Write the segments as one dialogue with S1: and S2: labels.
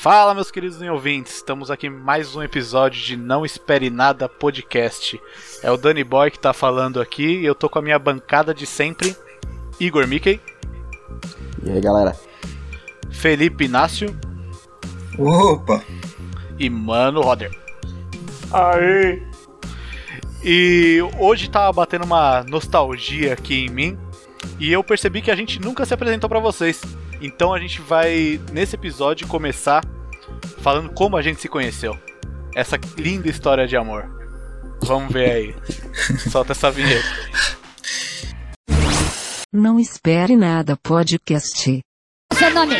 S1: Fala, meus queridos ouvintes, estamos aqui em mais um episódio de Não Espere Nada Podcast. É o Danny Boy que tá falando aqui e eu tô com a minha bancada de sempre, Igor Mickey.
S2: E aí, galera?
S1: Felipe Inácio.
S3: Opa!
S1: E Mano Roder.
S4: Aê!
S1: E hoje tava batendo uma nostalgia aqui em mim e eu percebi que a gente nunca se apresentou para vocês. Então a gente vai, nesse episódio, começar falando como a gente se conheceu. Essa linda história de amor. Vamos ver aí. Solta essa vinheta.
S5: Não espere nada, podcast.
S6: Seu nome?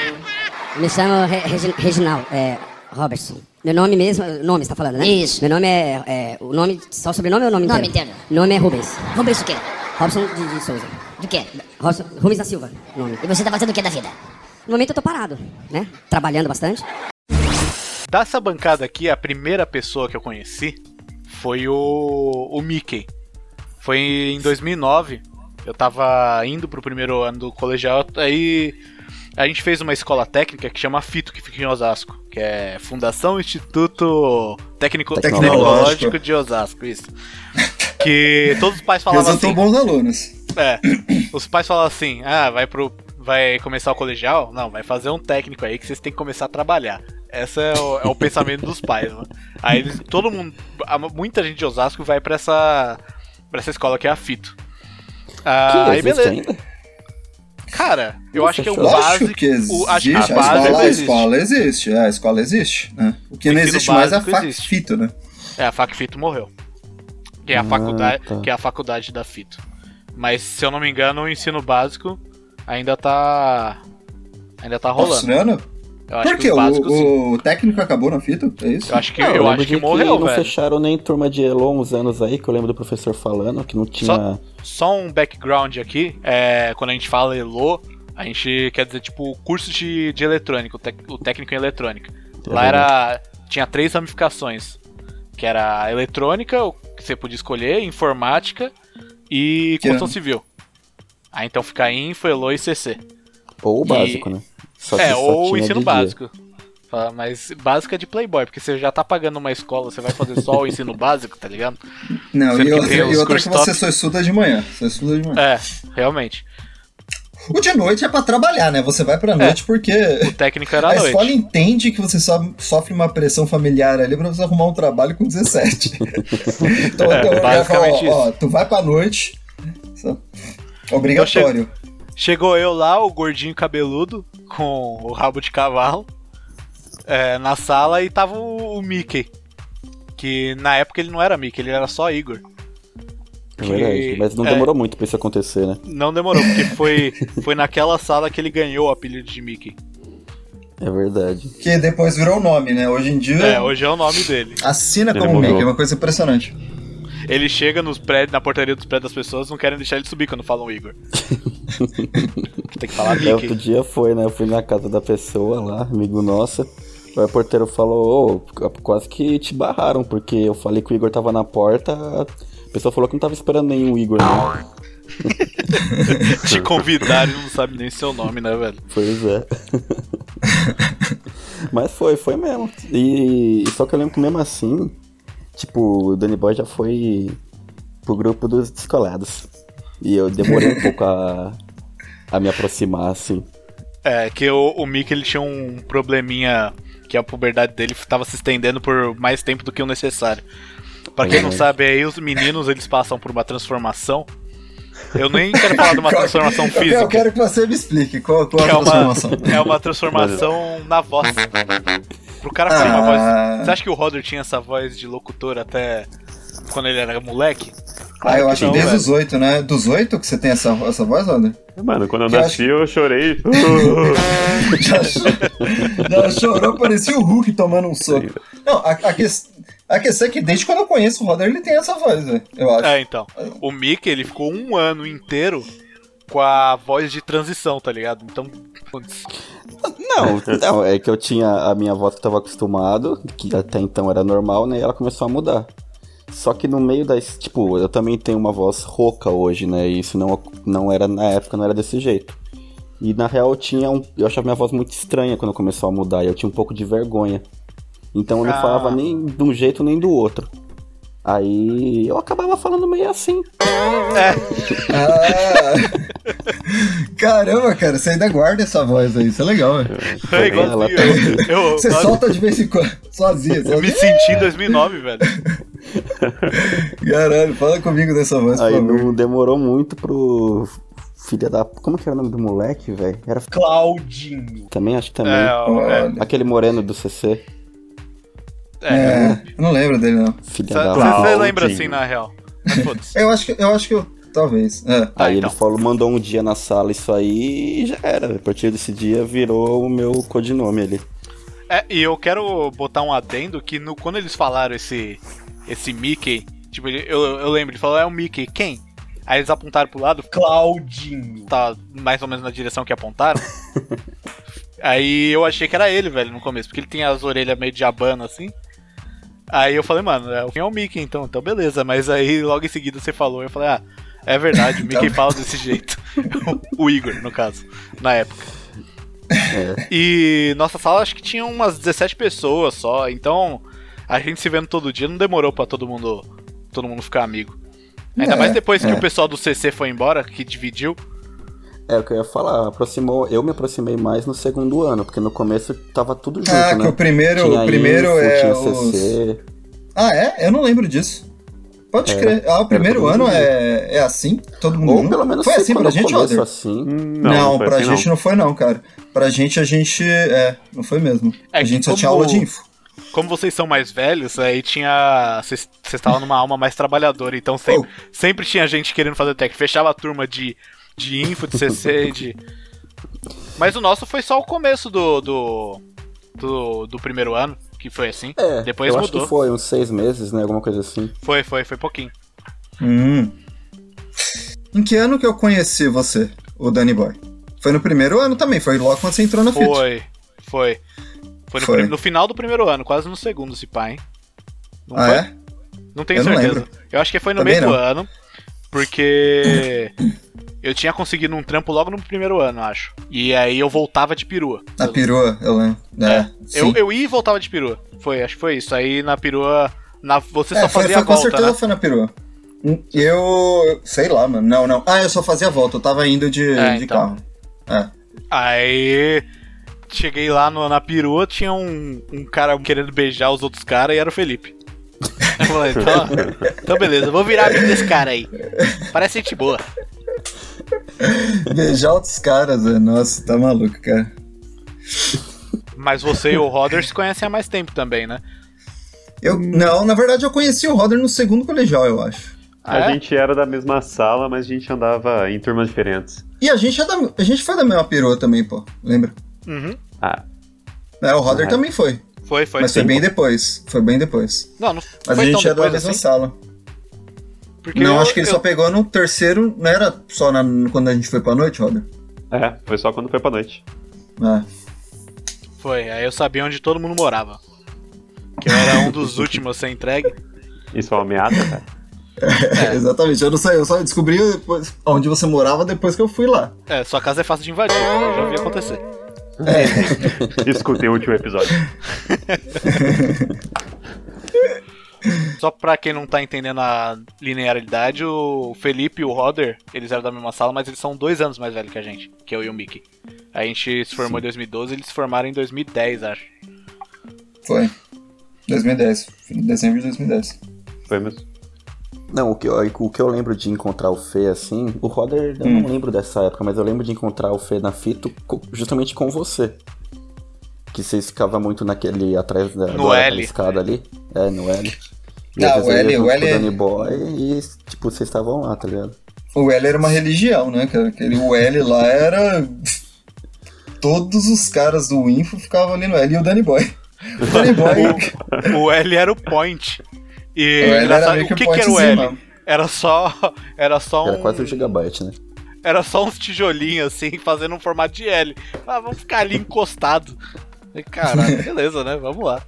S7: Me chamo Re Regi Reginaldo, é, Robertson. Meu nome mesmo, nome você tá falando, né?
S6: Isso.
S7: Meu nome é, é o nome, só o sobrenome ou o nome
S6: Nome
S7: inteiro?
S6: inteiro.
S7: Nome é Rubens.
S6: Rubens o quê?
S7: Robson de, de Souza.
S6: Do quê?
S7: Robson, Rubens da Silva, nome.
S6: E você tá fazendo o que da vida?
S7: No momento eu tô parado, né? Trabalhando bastante.
S1: Dessa bancada aqui, a primeira pessoa que eu conheci foi o, o Mickey. Foi em 2009. Eu tava indo pro primeiro ano do colegial, aí a gente fez uma escola técnica que chama FITO, que fica em Osasco, que é Fundação Instituto Técnico
S3: Tecnológico.
S1: Tecnológico de Osasco, isso. Que todos os pais falavam assim.
S3: bons alunos.
S1: É. Os pais falam assim: ah, vai pro. Vai começar o colegial? Não, vai fazer um técnico aí que vocês têm que começar a trabalhar. Esse é o, é o pensamento dos pais, mano. Aí eles, todo mundo. a- Muita gente de Osasco vai pra essa. pra essa escola que é a Fito. Ah,
S2: Que
S1: aí beleza.
S2: ainda?
S1: Cara, eu
S2: Nossa,
S1: acho que é o básico.
S3: que existe.
S1: o, acho que
S3: a,
S1: a base
S3: escola, a
S1: existe.
S3: escola existe. É, a escola existe. né? O que
S1: O
S3: não existe mais é a
S1: básico
S3: fac
S1: existe.
S3: fito, né?
S1: É, a Fac Fito morreu. Que é a
S2: Ah,
S1: faculdade,
S2: tá.
S1: que é a faculdade da Fito. Mas se eu não me engano, o ensino básico ainda tá ainda tá
S3: Tá
S1: rolando.
S3: funcionando?
S1: Eu acho
S3: Por
S1: que o básico.
S3: O, o técnico acabou na fita? É isso?
S1: Eu acho que
S2: Não,
S1: eu
S2: lembro
S1: acho que
S2: de
S1: morreu,
S2: não
S1: velho.
S2: fecharam nem turma de Elon uns anos aí, que eu lembro do professor falando, que não tinha...
S1: Só- Só um background aqui, é, quando a gente fala ELO, a gente quer dizer tipo curso de, de eletrônica, o, tec- o técnico em eletrônica. Lá era tinha três ramificações, que era a eletrônica, o que você podia escolher, informática e
S3: Que
S1: construção
S3: ano?
S1: civil. Aí então fica Info, ELO e CC.
S2: Ou o
S1: E-
S2: básico, né? Só que
S1: é, ou o ensino
S2: dia.
S1: básico. Fala, Mas básico é de Playboy, porque você já tá pagando uma escola, você vai fazer só o ensino básico, tá ligado?
S3: Não,
S1: Sendo
S3: e
S1: que
S3: outra, e que você
S1: top.
S3: só estuda de manhã. Você estuda de manhã.
S1: É, realmente.
S3: O de noite é pra trabalhar, né? Você vai pra noite porque
S1: O técnico era
S3: a
S1: noite.
S3: escola entende que você só sofre uma pressão familiar ali pra você arrumar um trabalho com 17. então,
S1: É,
S3: então,
S1: basicamente
S3: falo, ó, ó, tu vai pra noite. Obrigatório.
S1: Chegou eu lá, o gordinho cabeludo, com o rabo de cavalo, é, na sala e tava o, o Mickey. Que na época ele não era Mickey, ele era só Igor.
S2: É verdade. Mas não
S1: é.
S2: demorou muito pra isso acontecer, né?
S1: Não demorou, porque foi, foi naquela sala que ele ganhou o apelido de Mickey.
S2: É verdade.
S3: Que depois virou o nome, né? Hoje em dia.
S1: É, hoje é o nome dele.
S3: Assina
S2: Ele
S3: como
S2: mudou.
S3: Mickey, é uma coisa impressionante.
S1: Ele chega nos prédios, na portaria dos prédios das pessoas, não querem deixar ele subir quando falam Igor. Tem que falar
S2: É, outro
S1: Mickey.
S2: dia foi, né? Eu fui na casa da pessoa lá, amigo nosso. Aí o porteiro falou, ô, quase que te barraram, porque eu falei que o Igor tava na porta. A pessoa falou que não tava esperando nenhum Igor, não.
S1: Te convidar e não sabe nem seu nome, né, velho?
S2: Pois é. Mas foi, foi mesmo. E só que eu lembro que mesmo assim, tipo, o Danny Boy já foi pro grupo dos descolados. E eu demorei um pouco a, a me aproximar, assim.
S1: É, que o, o Mickey ele tinha um probleminha que a puberdade dele tava se estendendo por mais tempo do que o necessário. Pra quem não
S2: Uhum.
S1: sabe, aí os meninos eles passam por uma transformação. Eu nem quero falar de uma transformação física.
S3: Eu quero que você me explique qual, qual
S1: que
S3: a
S1: é uma,
S3: transformação.
S1: é uma transformação na voz. Pro cara uma
S3: Ah.
S1: voz. Você acha que o Roder tinha essa voz de locutor até quando ele era moleque?
S3: Ah, eu acho que
S1: não,
S3: desde
S1: velho.
S3: os oito, né? Dos oito que você tem essa, essa voz, Wander?
S4: Mano, quando eu
S3: Que eu
S4: nasci eu chorei.
S3: Já, cho- já chorou, parecia o Hulk tomando um soco. Não, a, a, ques- a questão é que desde quando eu conheço o Roder, ele tem essa voz, velho. Eu acho.
S1: É, então. O Mickey, ele ficou um ano inteiro com a voz de transição, tá ligado? Então,
S2: Não, não, é que eu tinha a minha voz que eu tava acostumado, que até então era normal, né? E ela começou a mudar. Só que no meio das. Tipo, eu também tenho uma voz rouca hoje, né? E isso não, não era na época, não era desse jeito. E na real eu tinha um. Eu achava minha voz muito estranha quando começou a mudar, e eu tinha um pouco de vergonha. Então eu não
S1: Ah.
S2: falava nem de um jeito nem do outro. Aí eu acabava falando meio assim.
S3: Ah! Caramba, cara, você ainda guarda essa voz aí, isso é legal, velho.
S1: É igualzinho.
S2: ela tá
S1: eu,
S2: aqui.
S1: eu,
S3: Você
S1: nossa,
S3: solta de vez em quando, sozinho,
S1: eu me
S3: sozinho.
S1: senti em 2009, velho.
S3: Caralho, fala comigo dessa voz, por
S2: Aí
S3: favor.
S2: não demorou muito pro. Filha da. Como que era o nome do moleque, velho? Era.
S3: Claudinho.
S2: Também, acho que também.
S1: É, é,
S3: Olha.
S2: Aquele moreno do CC.
S1: É.
S3: É, eu não lembro dele, não.
S2: Filha
S1: Você
S2: da.
S4: Claudinho.
S1: lembra assim, na real. Mas.
S3: Eu acho que eu acho que eu. Talvez. É.
S1: Ah,
S2: Aí
S1: então.
S2: ele falou, mandou um dia na sala isso aí e já era. A partir desse dia virou o meu codinome ali.
S1: É, e eu quero botar um adendo que no, quando eles falaram esse, esse Mickey, tipo, eu, eu lembro, ele falou, é o Mickey, quem? Aí eles apontaram pro lado,
S3: Claudinho.
S1: tá mais ou menos na direção que apontaram. Aí eu achei que era ele, velho, no começo, porque ele tinha as orelhas meio de abano assim. Aí eu falei, mano, é, quem é o Mickey então? Então beleza, mas aí logo em seguida você falou, eu falei, ah, é verdade, o Mickey fala desse jeito. o Igor, no caso, na época. E nossa sala acho que tinha umas 17 pessoas só, então a gente se vendo todo dia não demorou pra todo mundo todo mundo ficar amigo. Ainda
S3: É,
S1: mais depois que
S3: é.
S1: o pessoal do CC foi embora, que dividiu.
S2: É o que eu ia falar, aproximou, eu me aproximei mais no segundo ano, porque no começo tava tudo junto,
S3: Ah,
S2: né?
S3: que o primeiro,
S2: Tinha
S3: o primeiro
S2: info,
S3: é
S2: tinha
S3: os...
S2: CC.
S3: Ah, é? Eu não lembro disso. Pode
S2: Era.
S3: crer. Ah, o primeiro ano é, é assim? Todo mundo
S2: Ou pelo menos
S3: Foi assim pra gente, Roder?
S2: assim.
S4: Hum,
S3: Não,
S4: Não, foi
S3: pra
S4: assim,
S3: gente não. foi não, cara. Pra gente a gente. É, não foi mesmo.
S1: É
S3: a gente só
S1: como-
S3: tinha aula de info.
S1: Como vocês são mais velhos, aí tinha. Vocês vocês estavam numa alma mais trabalhadora, então sempre, sempre tinha gente querendo fazer tech. Fechava a turma de, de info, de CC, de. Mas o nosso foi só o começo do. do, do, do primeiro ano, que foi assim.
S2: É,
S1: Depois
S2: eu acho
S1: mudou.
S2: que foi uns seis meses, né? Alguma coisa assim.
S1: Foi, foi, foi pouquinho.
S3: Hum. Em que ano que eu conheci você, o Danny Boy? Foi no primeiro ano também, foi logo quando você entrou na FIT.
S1: Foi, foi. Foi no,
S3: Foi.
S1: prim- no final do primeiro ano, quase no segundo, se pá, hein? Não
S3: Ah,
S1: foi?
S3: é?
S1: Não tenho
S3: Eu não
S1: certeza.
S3: lembro.
S1: eu acho que foi no
S3: Também
S1: meio do
S3: não.
S1: ano, porque eu tinha conseguido um trampo logo no primeiro ano, acho. E aí eu voltava de perua.
S3: Na perua, eu lembro. É,
S1: É, eu, eu ia e voltava de perua. Foi, acho que foi isso. Aí na perua, na, você
S3: É,
S1: só
S3: foi,
S1: fazia
S3: foi,
S1: a
S3: com
S1: volta,
S3: certeza
S1: né?
S3: foi na perua. Hum, Eu. sei lá, mano. Não, não. Ah, eu só fazia a volta, eu tava indo de,
S1: É,
S3: de
S1: então.
S3: carro. É.
S1: Aí cheguei lá no- na perua, tinha um, um cara querendo beijar os outros caras e era o Felipe. Eu falei, então, então beleza, vou virar amigo desse cara aí. Parece gente boa.
S3: Beijar outros caras, velho. Nossa, tá maluco, cara.
S1: Mas você e o Roder se conhecem há mais tempo também, né?
S3: Eu, não, na verdade eu conheci o Roder no segundo colegial, eu acho.
S1: Ah,
S4: A
S1: é?
S4: gente era da mesma sala, mas a gente andava em turmas diferentes.
S3: E a gente, é da, a gente foi da mesma perua também, pô. Lembra?
S1: Uhum.
S4: Ah,
S3: É, o Roder
S2: Ah.
S3: também foi.
S1: Foi, foi.
S3: mas foi
S1: sim.
S3: bem depois. Foi bem depois.
S1: Não, não
S3: Mas
S1: foi
S3: a gente
S1: tão
S3: é da mesma
S1: assim.
S3: sala.
S1: Porque
S3: não,
S1: eu-
S3: acho que ele
S1: eu-
S3: só pegou no terceiro. Não era só na- quando a gente foi pra noite, Roder?
S4: é, foi só quando foi pra noite.
S3: É.
S1: Foi, aí eu sabia onde todo mundo morava. Que eu era um dos últimos a ser entregue.
S4: Isso é uma ameaça, cara.
S3: Exatamente, eu não sei, eu só descobri depois onde você morava depois que eu fui lá.
S1: É, sua casa é fácil de invadir, eu já vi acontecer.
S4: Escutei o último episódio.
S1: Só pra quem não tá entendendo a linearidade, o Felipe e o Roder, eles eram da mesma sala, mas eles são dois anos mais velhos que a gente, que eu e o Mickey. A gente se formou em 2012, eles se formaram em 2010, acho.
S3: Foi. 2010. Dezembro de 2010.
S4: Foi mesmo.
S2: Não, o que, eu, o que eu lembro de encontrar o Fê assim, o Roder, eu
S3: Hum.
S2: não lembro dessa época, mas eu lembro de encontrar o Fê na fita co- justamente com você. Que vocês ficavam muito naquele, atrás da,
S1: No
S2: da
S1: L.
S2: escada ali. É, no L. E
S3: Ah, o L- o L- é-
S2: Danny Boy e, tipo, vocês estavam lá, tá ligado?
S3: O L era uma religião, né, cara? Aquele, o L lá era. Todos os caras do Info ficavam ali no L e o Danny Boy. O Danny Boy.
S1: O L era o point. E
S3: O L era
S1: o
S3: que
S1: que,
S3: o
S1: que era o L? Era só. Era só um.
S2: Era quase um gigabyte, né?
S1: Era só uns tijolinhos assim, fazendo um formato de L. Ah, vamos ficar ali encostado. Caralho, beleza, né? Vamos lá.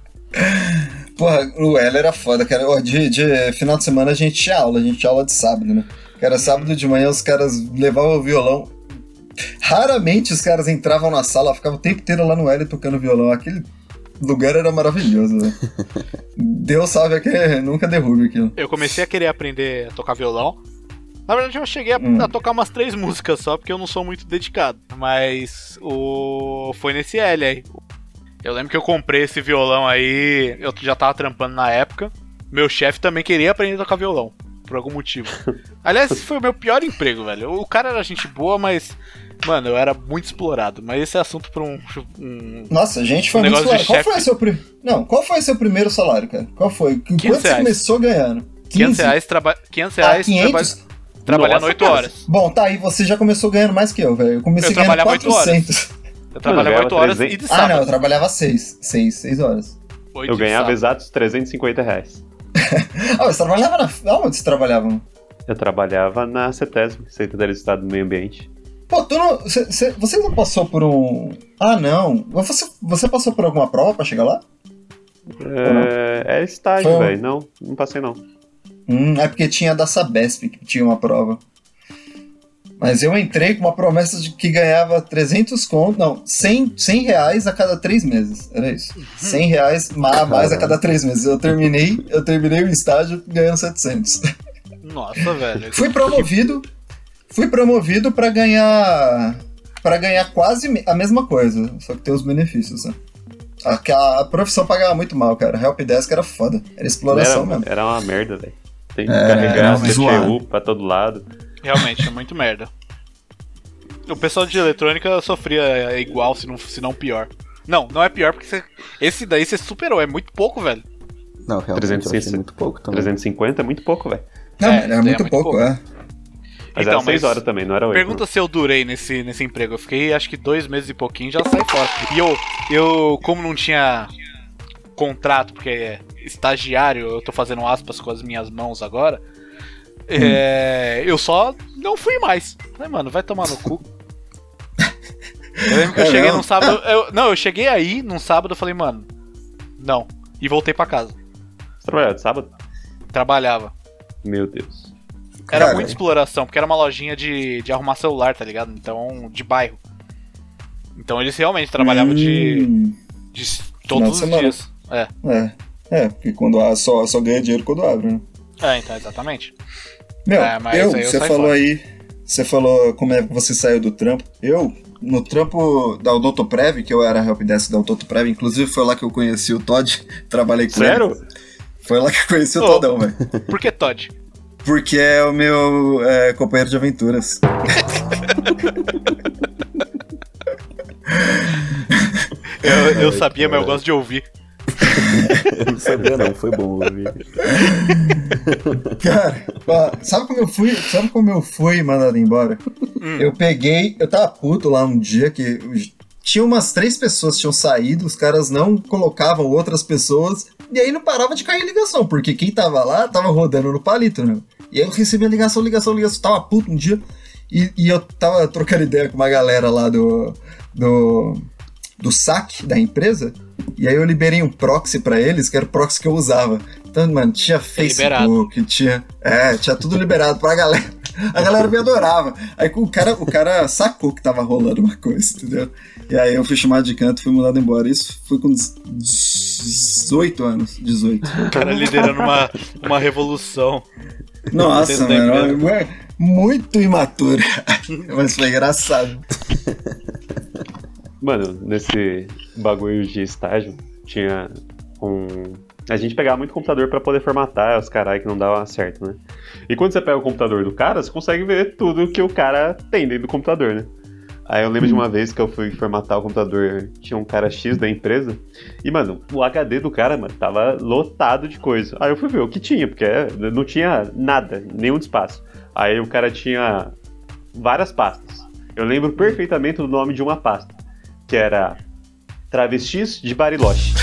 S3: Porra, o L era foda, cara. De, de final de semana a gente tinha aula, a gente tinha aula de sábado, né? Que era sábado de manhã, os caras levavam o violão. Raramente os caras entravam na sala, ficavam o tempo inteiro lá no L tocando violão. Aquele lugar era maravilhoso, né? Deus sabe que nunca derrube aquilo.
S1: Eu comecei a querer aprender a tocar violão. Na verdade, eu cheguei a,
S3: Hum.
S1: a tocar umas três músicas só, porque eu não sou muito dedicado. Mas o foi nesse L aí. Eu lembro que eu comprei esse violão aí, eu já tava trampando na época. Meu chefe também queria aprender a tocar violão, por algum motivo. Aliás, esse foi o meu pior emprego, velho. O cara era gente boa, mas. Mano, eu era muito explorado. Mas esse é assunto pra um. um
S3: Nossa, a gente foi
S1: Um
S3: muito salário. Qual foi o seu prim... Não, qual foi seu primeiro salário, cara? Qual foi? Quanto
S1: 500
S3: você começou ganhando?
S1: 500 reais, traba 500
S3: Ah,
S1: reais
S3: 500?
S1: traba- trabalhando
S4: Nossa,
S1: 8
S4: cara.
S1: horas.
S3: Bom, tá aí, você já começou ganhando mais que eu, velho. Eu comecei
S1: Eu
S3: ganhando
S1: trabalhava oito horas.
S3: 400.
S1: Eu trabalhava
S4: ganhava
S1: 8 horas
S4: 300.
S1: e de
S3: Ah, não, eu
S1: sábado.
S3: trabalhava 6. 6, 6 horas.
S1: Oito
S4: Eu
S1: de
S4: ganhava
S1: sábado.
S4: exatos 350 reais.
S3: Ah, você trabalhava na... Onde você trabalhava?
S4: Eu trabalhava na CETESB, Secretaria de Estado do Meio Ambiente.
S3: Pô, tu não... Você, você- você não passou por um... Ah, não. Você, você passou por alguma prova pra chegar lá?
S4: É, é estágio,
S3: um-
S4: velho. Não, não passei não.
S3: Hum, é porque tinha da Sabesp que tinha uma prova. Mas eu entrei com uma promessa de que ganhava 300 conto, não, 100, 100 reais a cada três meses, era isso. 100 reais ma- mais a cada três meses. Eu terminei, eu terminei o estágio ganhando 700.
S1: Nossa, velho.
S3: Fui promovido, fui promovido para ganhar, para ganhar quase a mesma coisa, só que tem os benefícios, né? A, que a- a profissão pagava muito mal, cara. Helpdesk era foda, era exploração
S4: Era,
S3: mesmo.
S4: era uma merda, velho. Tem que
S3: É,
S4: carregar a. CPU pra todo lado.
S1: Realmente, é muito merda. O pessoal de eletrônica sofria igual, se não, se não pior. Não, não é pior porque você- esse daí você superou, é muito pouco, velho.
S2: Não, realmente
S4: 360.
S2: muito pouco também.
S4: 350 é muito pouco, velho.
S3: Não,
S1: É,
S3: era
S1: isso daí é
S3: muito
S1: muito
S3: pouco,
S1: pouco.
S3: é.
S4: Mas
S1: Então,
S4: era 6
S1: mas
S4: horas também, não era 8.
S1: Pergunta se eu durei nesse, nesse emprego. Eu fiquei acho que dois meses e pouquinho já saí fora. E eu, eu, como não tinha contrato, porque é estagiário, eu tô fazendo aspas com as minhas mãos agora. É, eu só não fui mais. Falei, mano, vai tomar no cu. Eu lembro que eu
S3: É
S1: cheguei
S3: mesmo?
S1: num sábado. eu- não, eu cheguei aí num sábado eu falei, mano, não. E voltei pra casa.
S4: Você trabalhava de sábado?
S1: Trabalhava.
S4: Meu Deus.
S1: Era
S3: Cara,
S1: muita exploração, porque era uma lojinha de, de arrumar celular, tá ligado? Então, de bairro. Então eles realmente trabalhavam de,
S3: Hum,
S1: de
S3: Final
S1: todos
S3: de
S1: os
S3: semana.
S1: dias. É,
S3: É, é, porque quando só, só ganha dinheiro quando abre, né?
S1: é, então, exatamente.
S3: Meu,
S1: É, mas
S3: eu,
S1: isso aí eu
S3: você falou
S1: fora.
S3: aí, você falou como é que você saiu do trampo. Eu, no trampo da Odontoprev, que eu era helpdesk da Odontoprev, inclusive foi lá que eu conheci o Todd, trabalhei com ele.
S4: Sério?
S3: Foi lá que eu conheci o
S1: Ô.
S3: Todão, velho.
S1: Por que Todd?
S3: Porque é o meu é, companheiro de aventuras.
S1: Eu, eu sabia, mas eu gosto de ouvir.
S2: Eu não sabia não, foi bom ouvir.
S3: Cara, ó, sabe como eu fui? Sabe como eu fui mandado embora?
S1: Hum.
S3: Eu peguei, eu tava puto lá um dia que tinha umas três pessoas que tinham saído, os caras não colocavam outras pessoas, e aí não parava de cair ligação, porque quem tava lá tava rodando no palito, né? E aí eu recebia ligação, ligação, ligação, tava puto um dia, e, e eu tava trocando ideia com uma galera lá do. do. Do saque da empresa, e aí eu liberei um proxy pra eles, que era o proxy que eu usava. Então, mano, tinha Facebook, tinha. É, tinha tudo liberado pra galera. A galera me adorava. Aí o cara, o cara sacou que tava rolando uma coisa, entendeu? E aí eu fui chamado de canto fui mandado embora. Isso foi com 18 anos. 18.
S1: O cara liderando uma, uma revolução.
S3: Nossa, mano. é Muito imaturo. Mas foi engraçado.
S4: Mano, nesse bagulho de estágio, tinha um. A gente pegava muito computador pra poder formatar os caras que não davam certo, né? E quando você pega o computador do cara, você consegue ver tudo que o cara tem dentro do computador, né? Aí eu lembro de uma vez que eu fui formatar o computador, tinha um cara X da empresa, e, mano, o HD do cara, mano, tava lotado de coisa. Aí eu fui ver o que tinha, porque não tinha nada, nenhum espaço. Aí o cara tinha várias pastas. Eu lembro perfeitamente do nome de uma pasta, que era Travestis de Bariloche.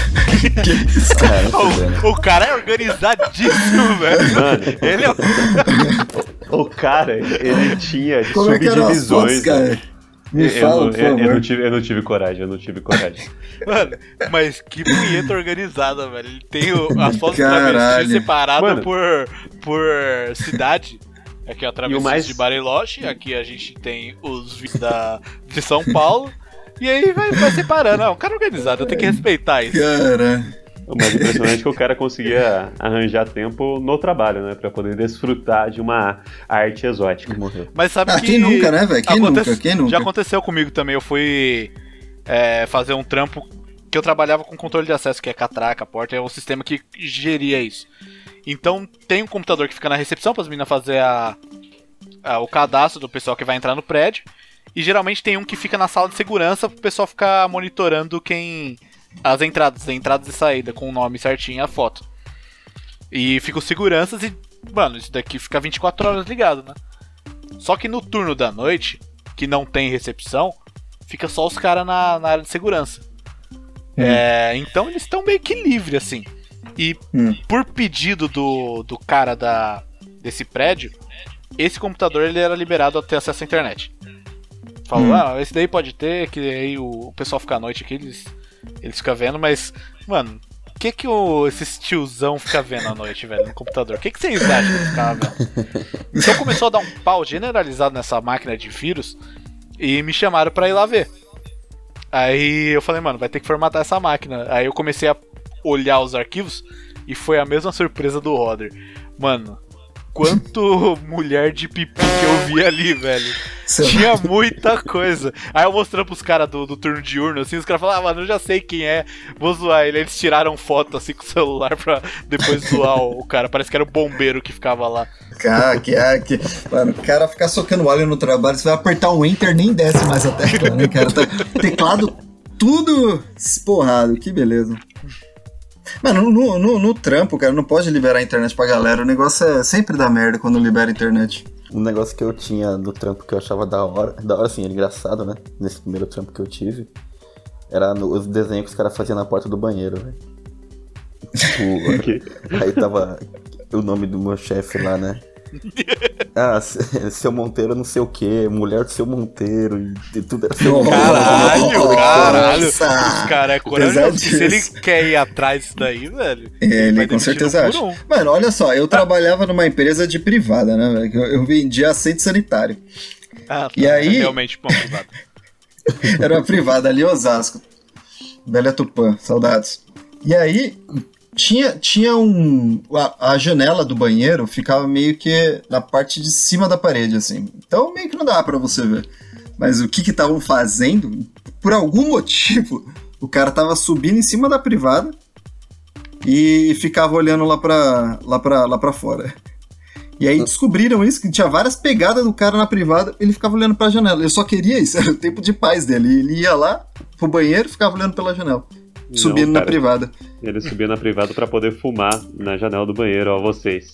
S2: Cara?
S1: O, o cara é organizadíssimo, velho.
S4: Mano,
S1: Ele é o
S4: o cara, ele tinha
S3: Como é
S4: subdivisões.
S3: cara? Me
S4: eu,
S3: fala,
S4: não,
S3: por
S4: eu- eu
S3: favor.
S4: não tive, eu não tive coragem, eu não tive coragem.
S1: Mano, mas que punheta organizada, velho. Ele tem o, as fotos do
S3: Caralho.
S1: travesti separadas por, por cidade. Aqui é a
S4: o
S1: Travessia
S4: mais-
S1: de Bariloche, aqui a gente tem os da, de São Paulo. E aí vai, vai separando. É um cara organizado, eu tenho que respeitar isso.
S3: Cara.
S4: O mais impressionante é que o cara conseguia arranjar tempo no trabalho, né? Pra poder desfrutar de uma arte exótica.
S2: Morreu.
S1: Mas sabe
S3: Ah,
S1: que.
S3: quem nunca, né, velho? Quem nunca? Quem nunca?
S1: Já aconteceu comigo também. Eu fui é, fazer um trampo que eu trabalhava com controle de acesso, que é catraca, porta, é o sistema que geria isso. Então tem um computador que fica na recepção para as meninas fazer a, a- o cadastro do pessoal que vai entrar no prédio. E geralmente tem um que fica na sala de segurança pro pessoal ficar monitorando quem. As entradas, entradas e saída, com o nome certinho e a foto. E fica os seguranças e, mano, isso daqui fica 24 horas ligado, né? Só que no turno da noite, que não tem recepção, fica só os caras na, na área de segurança. É, então eles estão meio que livres, assim. E
S3: Hum.
S1: por pedido do, do cara da, desse prédio, esse computador ele era liberado a ter acesso à internet. Falou,
S3: Hum.
S1: ah, esse daí pode ter, que aí o, pessoal fica à noite aqui, eles, eles ficam vendo, mas, mano, o que que o, esses tiozão fica vendo à noite, velho, no computador? O que que vocês acham que eles ficavam vendo? Então começou a dar um pau generalizado nessa máquina de vírus e me chamaram pra ir lá ver. Aí eu falei, mano, vai ter que formatar essa máquina. Aí eu comecei a olhar os arquivos e foi a mesma surpresa do Roder. Mano, quanto mulher de pipi que eu vi ali, velho.
S3: Lá.
S1: Tinha muita coisa. Aí eu mostrando pros caras do, do turno diurno, assim, os caras falaram, ah, mano, eu já sei quem é, vou zoar ele. Eles tiraram foto assim com o celular pra depois zoar o, o cara. Parece que era o bombeiro que ficava lá.
S3: Cara, que, ah, que, mano, o cara ficar socando óleo no trabalho, você vai apertar um enter, nem desce mais a tecla, né, cara? Tá, teclado tudo esporrado, que beleza. Mano, no, no, no trampo, cara, não pode liberar a internet pra galera. O negócio é sempre dá merda quando libera a internet.
S2: Um negócio que eu tinha no trampo que eu achava da hora, da hora assim, era engraçado, né? Nesse primeiro trampo que eu tive, era no- os desenhos que os caras faziam na porta do banheiro, velho. Tipo, aí tava o nome do meu chefe lá, né? Ah, se- seu Monteiro não sei o que, mulher do seu Monteiro, e, e tudo era seu
S1: Caralho,
S3: Nossa!
S1: caralho. Os caras é corajoso. Se ele quer ir atrás disso daí, velho.
S3: É, Ele com certeza
S1: um
S3: acha.
S1: um.
S3: Mano, olha só, eu trabalhava numa empresa de privada, né, velho? Eu, eu vendia aceite sanitário.
S1: Ah, tá.
S3: E aí-
S1: Realmente, bom, privado.
S3: Era uma privada ali em Osasco. Velha Tupã, saudades. E aí, tinha, tinha um. A, a janela do banheiro ficava meio que na parte de cima da parede, assim. Então meio que não dava pra você ver. Mas o que que estavam fazendo? Por algum motivo, o cara tava subindo em cima da privada e ficava olhando lá pra, lá pra, lá pra fora. E aí descobriram isso, que tinha várias pegadas do cara na privada, ele ficava olhando pra janela. Ele só queria isso, era o tempo de paz dele. Ele ia lá pro banheiro e ficava olhando pela janela. Subindo
S4: Não,
S3: na privada.
S4: Ele subia na privada pra poder fumar na janela do banheiro, ó, vocês.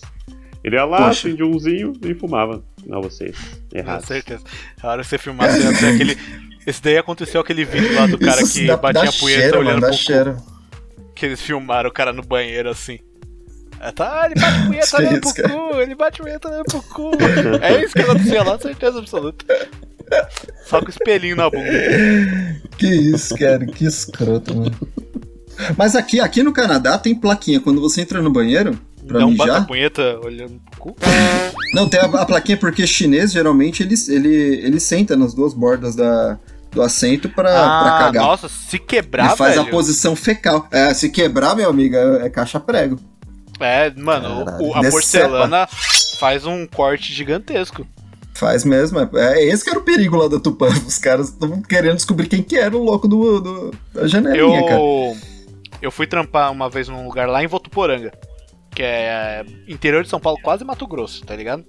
S4: Ele ia lá,
S3: Poxa.
S4: acendia umzinho e fumava. Não, vocês.
S1: Com
S4: Errado.
S1: certeza. A hora que você filmar, você ia ter aquele. Esse daí aconteceu aquele vídeo lá do cara
S3: Isso
S1: que
S3: dá-
S1: batia
S3: dá
S1: a punheta
S3: cheiro,
S1: olhando
S3: mano,
S1: pro cu.
S3: cheiro.
S1: Que eles filmaram o cara no banheiro assim. É, tá, ele bate punheta olhando pro
S3: cara?
S1: cu, ele bate punheta olhando pro cu. É isso que acontecia lá, certeza absoluta. Só com o espelhinho na bunda.
S3: Que isso, cara, que escroto, mano. Mas aqui, aqui no Canadá tem plaquinha. Quando você entra no banheiro pra
S1: Não
S3: mijar.
S1: punheta olhando pro cu.
S3: Não, tem a, a plaquinha porque chinês geralmente ele, ele, ele senta nas duas bordas da, do assento pra, pra
S1: Ah,
S3: cagar.
S1: nossa, se quebrar,
S3: Ele faz
S1: velho.
S3: a posição fecal. É, se quebrar, meu amigo, é, é caixa prego.
S1: É, mano,
S2: Caralho.
S1: o- a porcelana faz um corte gigantesco.
S3: Faz mesmo. É, é esse que era o perigo lá da Tupã. Os caras estavam querendo descobrir quem que era o louco do, do- da janelinha, cara.
S1: Eu, fui trampar uma vez num lugar lá em Votuporanga, que é interior de São Paulo, quase Mato Grosso, tá ligado?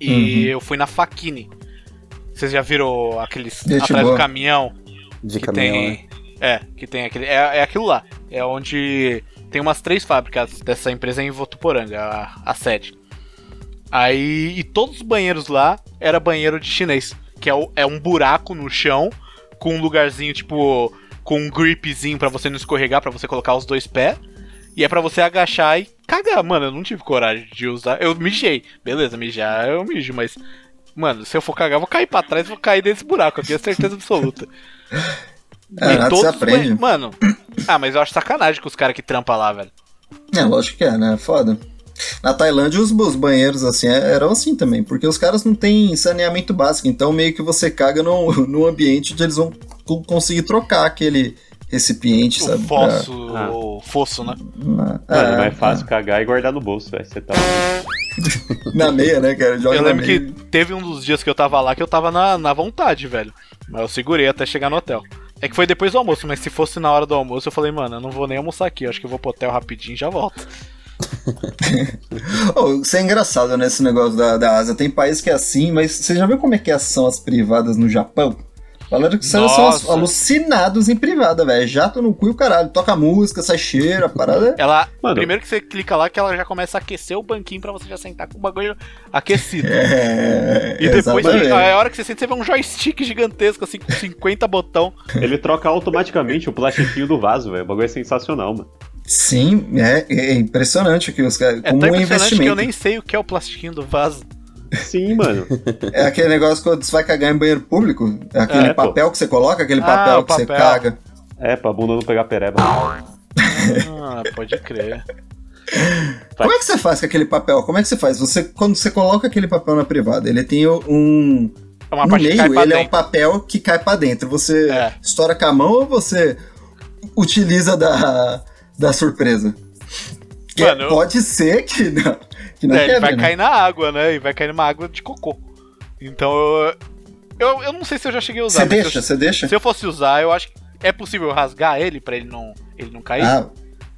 S1: E
S3: Uhum.
S1: eu fui na Faquini. Vocês já viram aqueles
S3: Gente
S1: atrás
S3: boa.
S1: do caminhão
S2: De
S1: que
S2: caminhão, né?
S1: tem. É, que tem aquele. É, é aquilo lá. É onde tem umas três fábricas dessa empresa em Votuporanga, a, a sede. Aí. E todos os banheiros lá era banheiro de chinês. Que é, o- é um buraco no chão com um lugarzinho, tipo. Com um gripzinho pra você não escorregar, pra você colocar os dois pés. E é pra você agachar e cagar. Mano, eu não tive coragem de usar. Eu mijei. Beleza, mijar eu mijo, mas. Mano, se eu for cagar, eu vou cair pra trás e vou cair nesse buraco aqui, é certeza absoluta.
S3: É,
S1: E todos
S3: aprende.
S1: Mano, ah, mas eu acho sacanagem com os caras que trampam lá, velho.
S3: É, lógico que é, né? Foda. Na Tailândia, os, os banheiros, assim, é- eram assim também, porque os caras não têm saneamento básico, então meio que você caga num, num ambiente onde eles vão co- conseguir trocar aquele recipiente,
S1: O
S3: sabe?
S1: fosso,
S4: Ah.
S1: o fosso, né?
S3: Pra-
S4: Mano, é
S3: é,
S4: mais fácil cagar e guardar no bolso, velho. Você tá.
S3: Na meia, né, cara? Joga
S1: Eu
S3: na
S1: lembro que teve um dos dias que eu tava lá que eu tava na, na vontade, velho. Mas eu segurei até chegar no hotel. É que foi depois do almoço, mas se fosse na hora do almoço, eu falei, mano, eu não vou nem almoçar aqui. Eu acho que eu vou pro hotel rapidinho e já volto.
S3: Oh, isso é engraçado, né, esse negócio da, da Ásia. Tem país que é assim, mas você já viu como é que são as privadas no Japão? Falaram que os caras são alucinados em privada, velho. Jato no cu e o caralho. Toca música, sai cheiro, a parada. é-
S1: Ela.
S4: Mano.
S1: Primeiro que você clica lá que ela já começa a aquecer o banquinho pra você já sentar com o bagulho aquecido.
S3: É.
S1: E depois,
S3: exatamente.
S1: a hora que você sente, você vê um joystick gigantesco, assim, com 50 botão.
S4: Ele troca automaticamente o plastiquinho do vaso, velho. O bagulho é sensacional, mano.
S3: Sim, é, é impressionante que os caras.
S1: É
S3: como
S1: tão
S3: um
S1: impressionante que
S3: investimento.
S1: eu nem sei o que é o plastiquinho do vaso.
S4: Sim, mano.
S3: É aquele negócio quando você vai cagar em banheiro público. É aquele
S4: É, pô.
S3: papel que você coloca, aquele
S1: Ah,
S3: papel que você
S1: papel.
S3: caga.
S4: É, pra bunda não pegar pereba.
S1: Ah, pode crer.
S3: Como é que você faz com aquele papel? Como é que você faz? Você, quando você coloca aquele papel na privada, ele tem um.
S1: É uma
S3: no meio, ele é um
S1: dentro.
S3: papel que cai pra dentro. Você
S1: É.
S3: estoura com a mão ou você utiliza da, da surpresa? Que
S1: Mano, eu-
S3: pode ser que não. Que não
S1: É, ele
S3: quebre,
S1: vai
S3: né?
S1: cair na água, né? E vai cair numa água de cocô. Então eu. Eu, eu não sei se eu já cheguei a usar.
S3: Você deixa,
S1: se eu-
S3: você deixa?
S1: Se eu fosse usar, eu acho que é possível rasgar ele pra ele não, ele não cair.
S3: Ah,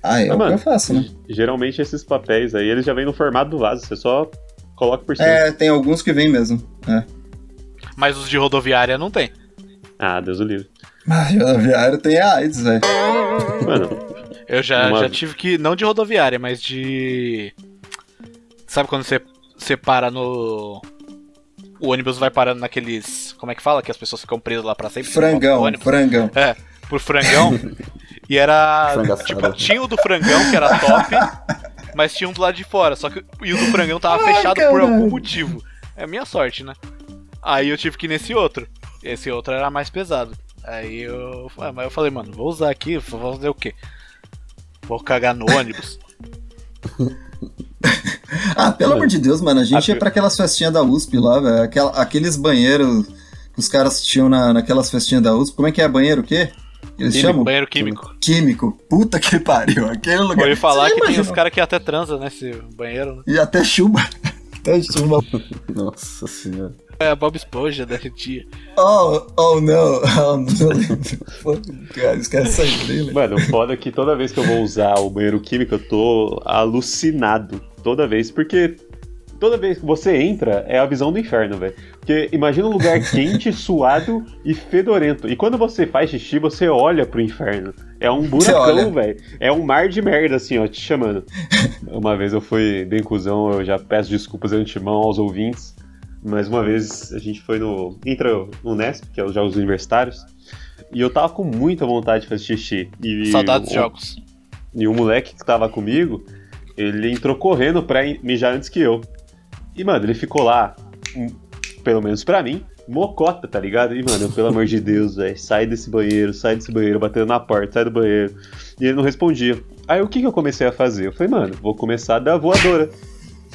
S3: ah, é
S4: Ah,
S3: o que
S4: mano.
S3: eu faço, né?
S4: Geralmente esses papéis aí, eles já vêm no formato do vaso. Você só coloca por cima.
S3: É, tem alguns que vem mesmo. É.
S1: Mas os de rodoviária não tem.
S4: Ah, Deus o livre.
S3: Mas rodoviário tem a AIDS, velho.
S4: Mano,
S1: Eu já,
S4: Uma-
S1: já tive que. Não de rodoviária, mas de. Sabe quando você, você para no. O ônibus vai parando naqueles. Como é que fala? Que as pessoas ficam presas lá pra sempre.
S3: Frangão, frangão.
S1: É, por frangão. e era.
S2: Frango assado.
S1: Tipo, tinha o do frangão, que era top, mas tinha um do lado de fora. Só que e o do frangão tava
S3: Ai,
S1: fechado por algum motivo. É minha sorte, né? Aí eu tive que ir nesse outro. Esse outro era mais pesado. Aí eu. ah, Mas eu falei, mano, vou usar aqui, vou fazer o quê? Vou cagar no ônibus.
S3: Ah, pelo amor de Deus, mano, a gente
S4: Ah,
S3: ia pra aquelas festinhas da USP lá, velho. Aquela- Aqueles banheiros que os caras tinham na, naquelas festinhas da USP. Como é que é? Banheiro o quê? Eles
S1: Químico,
S3: chamam?
S1: banheiro químico.
S3: Químico. Puta que pariu. Aquele lugar.
S1: Ouvi falar
S3: Você
S1: que tem
S3: imagina?
S1: uns caras que até transa nesse banheiro, né?
S3: E até chuva. até chuva.
S2: Nossa senhora.
S1: É a Bob Esponja da tia.
S3: Oh, oh, não. Oh, não Cara, esquece essa trilha.
S4: mano, o foda é que toda vez que eu vou usar o banheiro químico, eu tô alucinado. Toda vez. Porque toda vez que você entra, é a visão do inferno, velho. Porque imagina um lugar quente, suado e fedorento. E quando você faz xixi, você olha pro inferno. É um buracão, velho. É um mar de merda, assim, ó, te chamando. Uma vez eu fui bem cuzão, eu já peço desculpas de antemão aos ouvintes. Mas uma vez a gente foi no. Entra no Nesp, que é os Jogos Universitários. E eu tava com muita vontade de fazer xixi. E
S1: Saudades
S4: o-
S1: jogos.
S4: E o moleque que tava comigo, ele entrou correndo pra mijar antes que eu. E, mano, ele ficou lá, hum, pelo menos pra mim, mocota, tá ligado? E, mano, eu, pelo amor de Deus, velho, sai desse banheiro, sai desse banheiro, batendo na porta, sai do banheiro. E ele não respondia. Aí o que, que eu comecei a fazer? Eu falei, mano, vou começar a dar voadora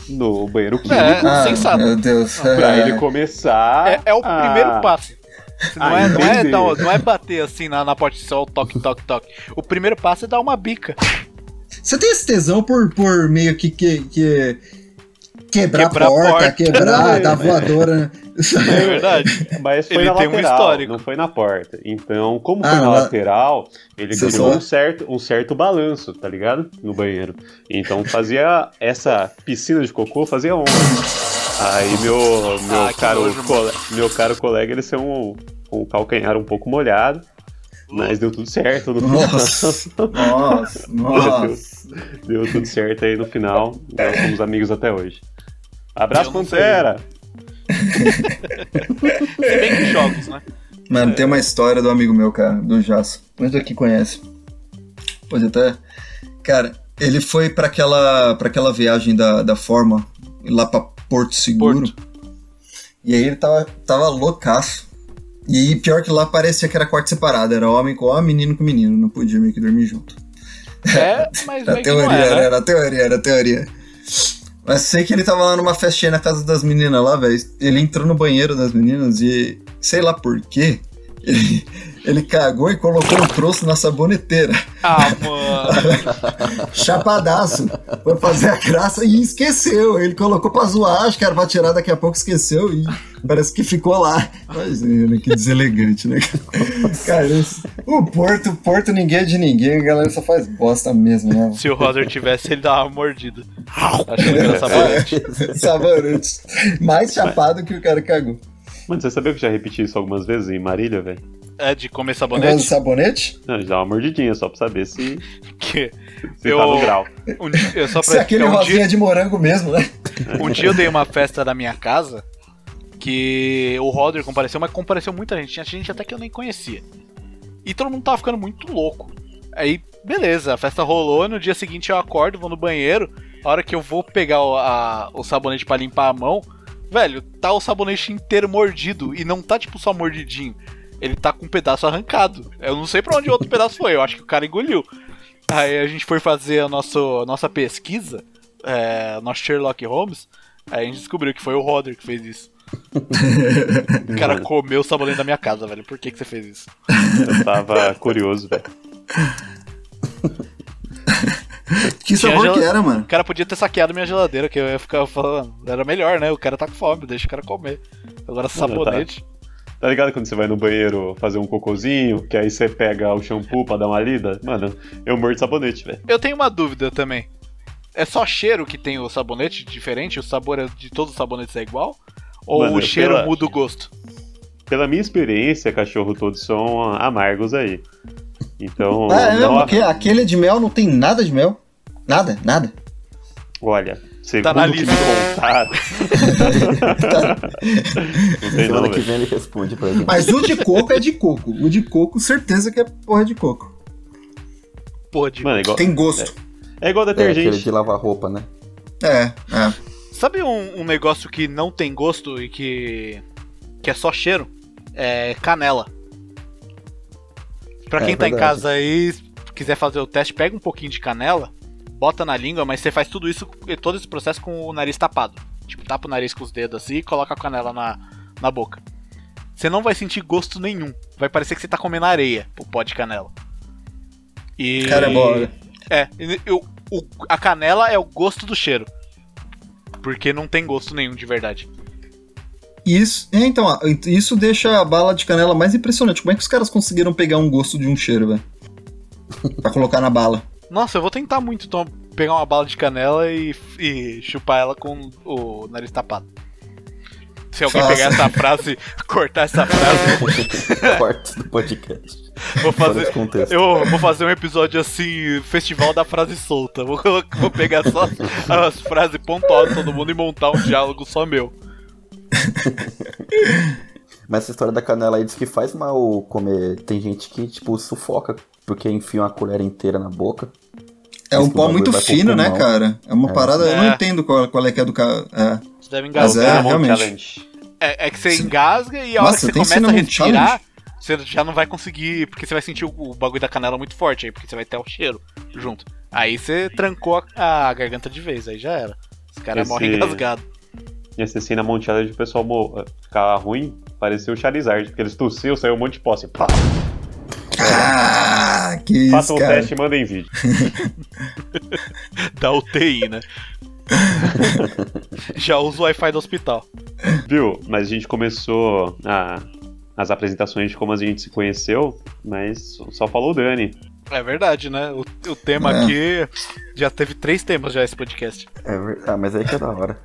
S4: no banheiro químico.
S1: É,
S3: Ah,
S1: sensato.
S3: meu Deus.
S4: Pra
S3: É.
S4: ele começar.
S1: É, é o
S4: a-
S1: primeiro passo. Não,
S4: Ah,
S1: é, não, é dar- não é bater assim na, na porta só o toque, toque, toque. O primeiro passo é dar uma bica.
S3: Você tem esse tesão por, por meio que, que, que quebrar,
S1: Quebrar
S3: a porta,
S1: porta.
S3: quebrar,
S4: É,
S3: dar
S4: é.
S3: voadora, né?
S1: É verdade.
S4: Mas foi
S1: Ele
S4: na
S1: tem um
S4: lateral,
S1: histórico.
S4: não foi na porta. Então, como
S3: Ah,
S4: foi na
S3: lá-
S4: lateral, ele
S3: Você
S4: criou
S3: só-
S4: um certo, um certo balanço, tá ligado? No banheiro. Então fazia essa piscina de cocô, fazia onda. Aí meu, meu,
S1: Ah,
S4: caro,
S1: nojo,
S4: cole- meu caro colega, ele saiu um, um calcanhar um pouco molhado. Mas deu tudo certo no final.
S3: Nossa, nossa, nossa.
S4: Deu tudo certo aí no final. Nós somos amigos até hoje. Abraço. Pantera!
S1: Se bem que jogos, né?
S3: Mano, tem uma história do amigo meu, cara, do Jasso. Muito aqui conhece. Pode até. Cara, ele foi pra aquela, pra aquela viagem da, da forma lá pra Porto Seguro.
S1: Porto.
S3: E aí ele tava, tava loucaço. E pior que lá parecia que era quarto separado. Era homem com homem, menino com menino. Não podia meio que dormir junto.
S1: É, mas
S3: Era
S1: meio que não
S3: teoria,
S1: é, né?
S3: era teoria, era teoria. Mas sei que ele tava lá numa festinha na casa das meninas lá, velho. Ele entrou no banheiro das meninas e sei lá por quê. Ele, ele cagou e colocou um troço na saboneteira.
S1: Ah, mano.
S3: Chapadaço. Foi fazer a graça e esqueceu. Ele colocou pra zoar, acho que era pra tirar daqui a pouco, esqueceu e parece que ficou lá. Imagina, que deselegante, né? Cara, esse- o Porto, o Porto ninguém é de ninguém, a galera só faz bosta mesmo, né?
S1: Se o Roder tivesse, ele dava uma mordida. Achando que era sabonete.
S3: Sabonete. Mais chapado que o cara cagou.
S4: Mano, você sabia que eu já repeti isso algumas vezes em Marília, velho?
S1: É de comer
S3: de
S1: sabonete?
S3: sabonete?
S4: Não, de dar uma mordidinha só pra saber se,
S1: Que
S4: se
S1: Eu-
S4: tá no grau.
S1: um dia, só
S3: Se aquele
S1: pra um
S3: rosinha
S1: dia,
S3: de morango mesmo, né?
S1: um dia eu dei uma festa na minha casa que o Roder compareceu, mas compareceu muita gente. Tinha gente até que eu nem conhecia. E todo mundo tava ficando muito louco. Aí, beleza, a festa rolou. No dia seguinte eu acordo, vou no banheiro. A hora que eu vou pegar o, a- o sabonete pra limpar a mão, velho, tá o sabonete inteiro mordido. E não tá tipo só mordidinho. Ele tá com um pedaço arrancado. Eu não sei pra onde o outro pedaço foi. Eu acho que o cara engoliu. Aí a gente foi fazer a, nosso, a nossa pesquisa, é, nosso Sherlock Holmes. Aí a gente descobriu que foi o Roder que fez isso. O cara comeu o sabonete da minha casa, velho. Por que, que você fez isso?
S4: Eu tava curioso, velho.
S3: Que sabor
S1: gel-
S3: que era, mano?
S1: O cara podia ter saqueado minha geladeira, que eu ia ficar falando. Era melhor, né? O cara tá com fome, deixa o cara comer. Agora sabonete.
S4: Tá ligado quando você vai no banheiro fazer um cocôzinho, que aí você pega o shampoo pra dar uma lida? Mano, eu mordo sabonete, velho.
S1: Eu tenho uma dúvida também. É só cheiro que tem o sabonete diferente? O sabor é- de todos os sabonetes é igual? Ou
S4: Mano,
S1: o cheiro
S4: pela-
S1: muda o gosto?
S4: Pela minha experiência, cachorro todos são amargos aí. Então,
S3: Ah, é,
S4: não,
S3: porque aquele de mel não tem nada de mel. Nada, nada.
S4: olha, segundo
S1: Tá na
S4: o que me
S1: lista.
S4: contaram. não tem não,
S2: Semana que vem ele responde pra gente.
S3: Mas o de coco é de coco. O de coco, certeza que é porra de coco.
S1: Pô, de...
S4: Mano, é igual,
S3: Tem gosto.
S4: é igual
S2: É, aquele
S4: detergente.
S2: de lavar roupa, né?
S3: É, é.
S1: Sabe um, um negócio que não tem gosto e que. que é só cheiro? É canela. Pra
S2: É,
S1: quem tá em casa aí, quiser fazer o teste, pega um pouquinho de canela, bota na língua, mas você faz tudo isso, todo esse processo com o nariz tapado. Tipo, tapa o nariz com os dedos assim e coloca a canela na, na boca. Você não vai sentir gosto nenhum. Vai parecer que você tá comendo areia, o pó de canela. E.
S3: Cara, é bom, né?
S1: É, eu- o- a canela é o gosto do cheiro. Porque não tem gosto nenhum de verdade.
S3: Isso, é, então, isso deixa a bala de canela mais impressionante. Como é que os caras conseguiram pegar um gosto de um cheiro, velho? pra colocar na bala.
S1: Nossa, eu vou tentar muito então, pegar uma bala de canela e, e chupar ela com o nariz tapado. Se alguém
S3: Faça.
S1: pegar essa frase, cortar essa frase,
S2: Corte do podcast.
S1: vou fazer. Eu vou fazer um episódio assim, festival da frase solta. Vou, vou pegar só as frases pontuais de todo mundo e montar um diálogo só meu.
S2: Mas essa história da canela aí diz que faz mal comer. Tem gente que, tipo, sufoca porque enfia uma colher inteira na boca.
S3: É um pó muito fino, né, cara? É uma
S2: É.
S3: parada, eu não
S1: É.
S3: entendo qual, qual é que é do cara. É.
S1: Você deve
S3: Mas
S1: engasgar.
S3: é, realmente.
S1: É, é que você engasga e a hora
S3: Nossa,
S1: que você começa a respirar,
S3: challenge?
S1: você já não vai conseguir, porque você vai sentir o, o bagulho da canela muito forte aí, porque você vai ter o cheiro junto. Aí você trancou a, a garganta de vez, aí já era. Os caras
S4: Esse-
S1: morrem engasgados.
S4: E esse Cinnamon Challenge, o pessoal mo- ficava ruim, parecia o Charizard, porque eles tossiam, saiu um monte de posse. Pá,
S3: Que isso,
S4: Façam o
S3: cara.
S4: teste e mandem vídeo.
S1: Da UTI, né? já usa o Wi-Fi do hospital.
S4: Viu? Mas a gente começou a- as apresentações de como a gente se conheceu, mas só falou o Dani.
S1: É verdade, né? O, o tema
S3: É.
S1: aqui já teve três temas já esse podcast.
S2: É Ah, mas aí que é da hora.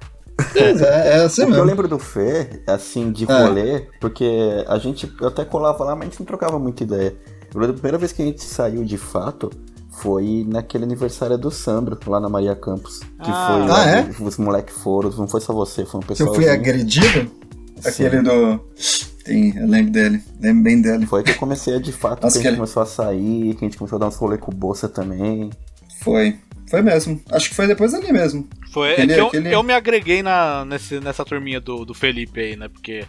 S3: Pois é, é assim
S2: O que eu
S3: mesmo.
S2: lembro do Fê, assim, de
S3: É.
S2: rolê, porque a gente eu até colava lá, mas a gente não trocava muita ideia. Eu lembro, a primeira vez que a gente saiu de fato foi naquele aniversário do Sandro, lá na Maria Campos. Que
S1: Ah.
S2: foi.
S3: Ah, é?
S2: Os moleques foram, não foi só você, foi um
S3: Que
S2: pessoal.
S3: eu fui agredido? Aquele do. Tem, eu lembro dele. Lembro bem dele.
S2: Foi que eu comecei a de fato,
S3: Nossa,
S2: que a gente
S3: aquele-
S2: começou a sair, que a gente começou a dar uns rolê com bolsa também.
S3: Foi. Foi mesmo. Acho que foi depois ali mesmo.
S1: Foi
S3: Aquele-
S1: é que eu,
S3: aquele-
S1: eu me agreguei na, nesse, nessa turminha do, do Felipe aí, né? Porque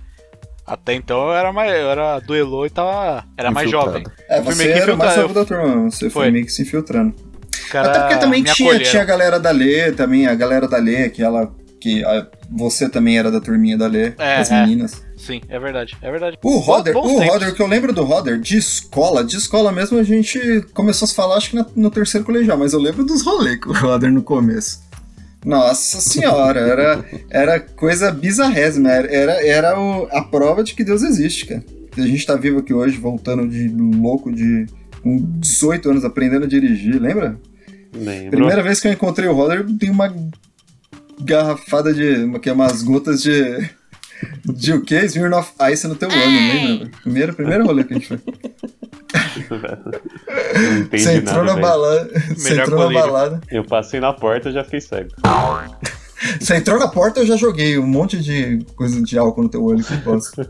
S1: até então eu era mais. Eu era do Elo e tava. Era mais jovem.
S3: É, você
S1: meio que
S3: era mais novo da turma. Você foi,
S1: Foi.
S3: meio que se infiltrando.
S1: caras.
S3: Até porque também tinha,
S1: acolheram.
S3: tinha a galera da Lê, também, a galera da Lê, que ela. que a- você também era da turminha da Lê,
S1: É,
S3: as
S1: é.
S3: meninas.
S1: Sim, é verdade, é verdade.
S3: O Roder,
S1: Bons
S3: o. Roder, que eu lembro do Roder de escola, de escola mesmo a gente começou a se falar, acho que na- no terceiro colegial, mas eu lembro dos rolês com o Roder no começo. Nossa senhora, era, era coisa bizarrésima, era, era, era o- a prova de que Deus existe, cara. A gente tá vivo aqui hoje, voltando de louco, de com 18 anos aprendendo a dirigir, lembra?
S4: Lembro.
S3: Primeira vez que eu encontrei o Roder, tem uma garrafada de. uma- que é umas gotas de. De o quê? Smirnoff Ice no teu olho, lembra? Primeiro, primeiro rolê que a gente foi.
S4: Não entendi
S3: Você entrou
S4: nada,
S3: na balada. Você
S1: Melhor
S3: entrou na balada.
S4: Eu passei na porta e já fiquei cego.
S3: Você entrou na porta, eu já joguei um monte de coisa de álcool no teu olho que posso.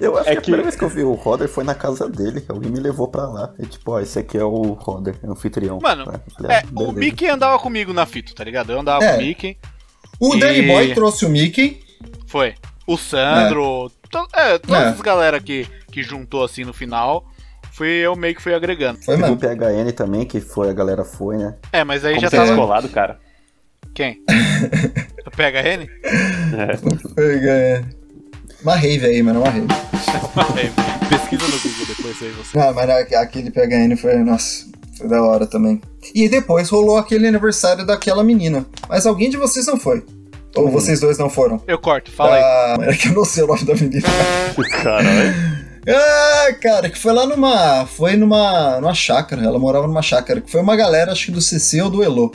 S2: Eu acho
S4: É
S2: que a
S4: que-
S2: primeira vez que eu vi o Roder foi na casa dele, que alguém me levou pra lá. E tipo, ó, esse aqui é o Roder, é o anfitrião.
S1: Mano,
S2: Tá, falei,
S1: É, o. Mickey andava comigo na fita, tá ligado? Eu andava
S3: É.
S1: com o Mickey.
S3: O
S1: E-
S3: Danny Boy trouxe o Mickey.
S1: Foi. O Sandro. To- É, todas
S3: É.
S1: as galera que, que juntou assim no final. Fui eu meio que fui agregando.
S3: Foi
S2: o. PHN também, que foi, a galera foi, né?
S1: É, mas aí
S4: Como
S1: já
S4: é
S1: tava.
S4: descolado, cara.
S1: Quem? o PHN?
S3: Foi, é, Uma rave aí, mano, uma rave.
S1: Pesquisa no Google depois aí você.
S3: Ah, mas aquele PHN foi, nossa, foi da hora também. E depois rolou aquele aniversário daquela menina. Mas alguém de vocês não foi. Ou vocês dois não foram?
S1: Eu corto, fala aí.
S3: Ah, é que eu não sei o nome da menina.
S4: Caralho.
S3: Ah, cara, que foi lá numa. Foi numa. numa chácara. Ela morava numa chácara. Que foi uma galera, acho que do CC ou do Elo.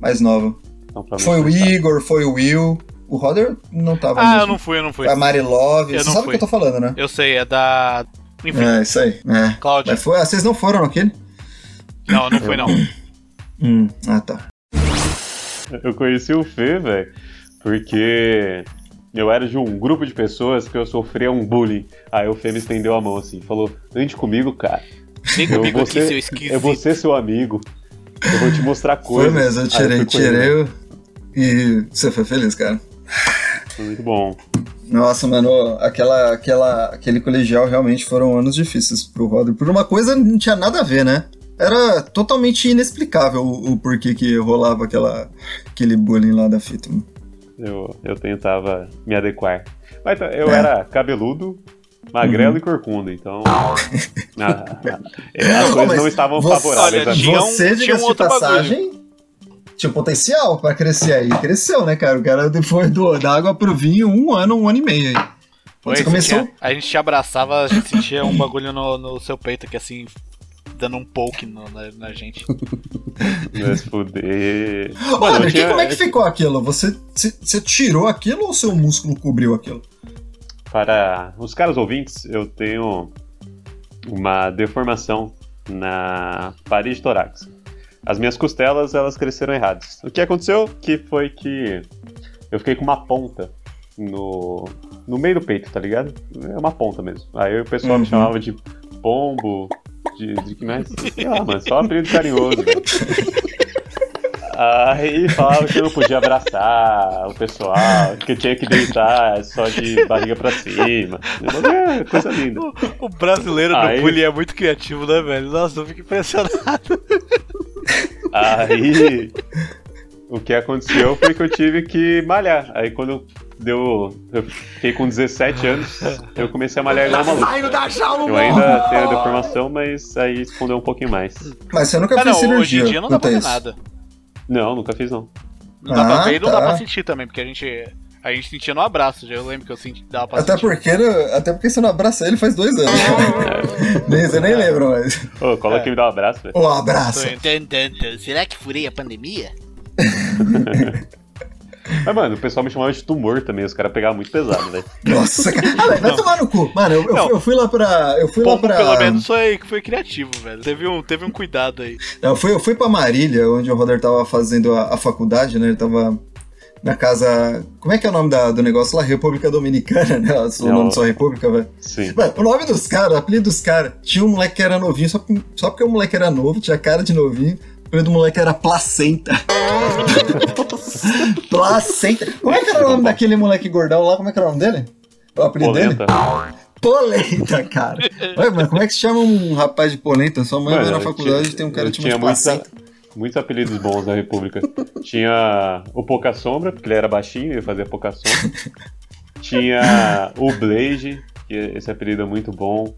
S3: Mais nova.
S4: Então,
S3: Foi o. Igor, foi o Will. O Roder não tava
S1: Ah,
S3: mesmo.
S1: eu não fui, eu não fui.
S3: A Mari Love.
S1: Eu
S3: Você
S1: não
S3: sabe o que eu tô falando, né?
S1: Eu sei, é da. Enfim,
S3: É, isso aí. É.
S1: Cláudia.
S3: Mas foi, ah, vocês não foram naquele?
S1: Não, não fui não.
S3: Hum, ah tá.
S4: Eu conheci o Fê, velho, porque eu era de um grupo de pessoas que eu sofria um bullying. Aí o Fê me estendeu a mão assim, falou: ande comigo, cara.
S1: Vem
S4: Eu
S1: comigo aqui,
S4: ser-
S1: seu esquisito.
S4: Eu vou ser seu amigo. Eu vou te mostrar
S3: Foi
S4: coisas.
S3: mesmo, eu tirei,
S4: ele.
S3: tirei. o- E você foi feliz, cara.
S4: Foi muito bom.
S3: Nossa, mano, aquela, aquela, aquele colegial realmente foram anos difíceis pro Roder. Por uma coisa não tinha nada a ver, né? Era totalmente inexplicável o, o porquê que rolava aquela, aquele bullying lá da fita. mano.
S4: Eu, eu tentava me adequar. Mas eu
S3: É.
S4: era cabeludo, magrelo e corcunda, então. ah, é, as coisas
S3: mas
S4: não estavam
S3: você-
S4: favoráveis
S1: olha,
S4: a mim.
S1: tinha um-
S3: Você,
S1: tinha um
S3: de
S1: outro
S3: passagem, tinha potencial pra crescer aí. Cresceu, né, cara? O cara depois do, da água pro vinho, um ano, um ano e meio aí.
S1: Foi,
S3: Você
S1: você
S3: começou?
S1: tinha- a gente te abraçava, a gente sentia um bagulho no, no seu peito aqui assim, dando um poke no- na, na gente.
S4: Mas fuder.
S3: Olha, que,
S4: tinha-
S3: como é que ficou aquilo? Você, você, você tirou aquilo ou seu músculo cobriu aquilo?
S4: Para os caros ouvintes, eu tenho uma deformação na parede torácica. As minhas costelas, elas cresceram erradas. O que aconteceu que foi que eu fiquei com uma ponta no, no meio do peito, tá ligado? É uma ponta mesmo. Aí o pessoal
S3: Uhum.
S4: me chamava de pombo, de, de que mais? Sei lá, mano, só um apelido carinhoso. Aí falava que eu não podia abraçar o pessoal, que eu tinha que deitar só de barriga pra cima. É coisa linda.
S1: O, o brasileiro
S4: Aí-
S1: no bullying é muito criativo, né, velho? Nossa, eu fico impressionado.
S4: Aí o que aconteceu foi que eu tive que malhar. Aí quando deu. Eu fiquei com 17 anos, eu comecei a malhar igual maluco. Eu ainda tenho a deformação, mas aí escondeu um pouquinho mais.
S3: Mas você nunca
S1: Ah,
S3: fez
S1: não,
S3: cirurgia.
S1: hoje em dia não dá pra ver nada.
S4: Não, nunca fiz não.
S1: Não dá pra
S3: Ah,
S1: ver e não dá
S3: tá.
S1: pra sentir também, porque a gente. A gente sentia no abraço, já eu lembro que eu senti dava pra
S3: Até
S1: sentir.
S3: porque, até porque você não abraça ele faz dois anos. nem, você nem lembra mais.
S4: Ô, cola aqui e me dá um abraço, velho.
S3: Um abraço.
S1: Será que furei a pandemia?
S4: Mas, mano, o pessoal me chamava de tumor também, os caras pegavam muito pesado, velho.
S3: Nossa, cara. Ah, velho, vai tomar no cu. Mano, eu, eu,
S1: Não.
S3: fui, eu fui lá pra. Eu fui lá
S1: Pombo,
S3: pra.
S1: pelo menos, foi, foi criativo, velho. Teve um, teve um cuidado aí.
S3: Eu fui, eu fui pra Marília, onde o Roder tava fazendo a, a faculdade, né? Ele tava na casa. Como é que é o nome da- do negócio lá? República Dominicana, né? O nome só República, velho.
S4: Sim.
S3: Mano, o nome dos caras, o apelido dos caras, tinha um moleque que era novinho, só, só porque o moleque era novo, tinha cara de novinho. O apelido do moleque era Placenta. placenta. Como é que era o nome daquele moleque gordão lá? Como é que era o nome dele? O apelido dele?
S4: Polenta.
S3: Polenta, cara. Ué, mas como é que se chama um rapaz de polenta? Sua mãe vai na faculdade
S4: tinha-
S3: e tem um cara de
S4: muita-
S3: placenta.
S4: Muitos apelidos bons na República. Tinha o Pouca Sombra, porque ele era baixinho e fazia pouca sombra. Tinha o Blaze, que esse apelido é muito bom.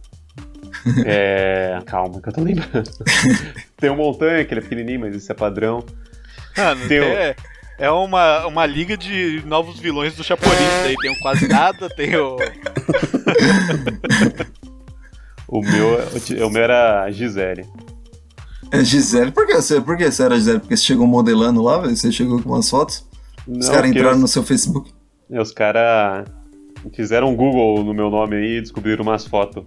S4: É... Calma, que eu tô lembrando. Tem o Montanha, que ele é pequenininho, mas isso é padrão.
S1: Mano,
S4: Tem o-
S1: é, é uma, uma liga de novos vilões do Chapolin. Daí tem o Quase Nada, tem o.
S4: O meu, o meu era Gisele.
S3: É Gisele. Por que você, por que você era Gisele? Porque você chegou modelando lá, velho? Você chegou com umas fotos? Os
S4: Não,
S3: caras
S4: porque
S3: entraram
S4: os-
S3: no seu Facebook.
S4: Os caras fizeram um Google no meu nome aí e descobriram umas fotos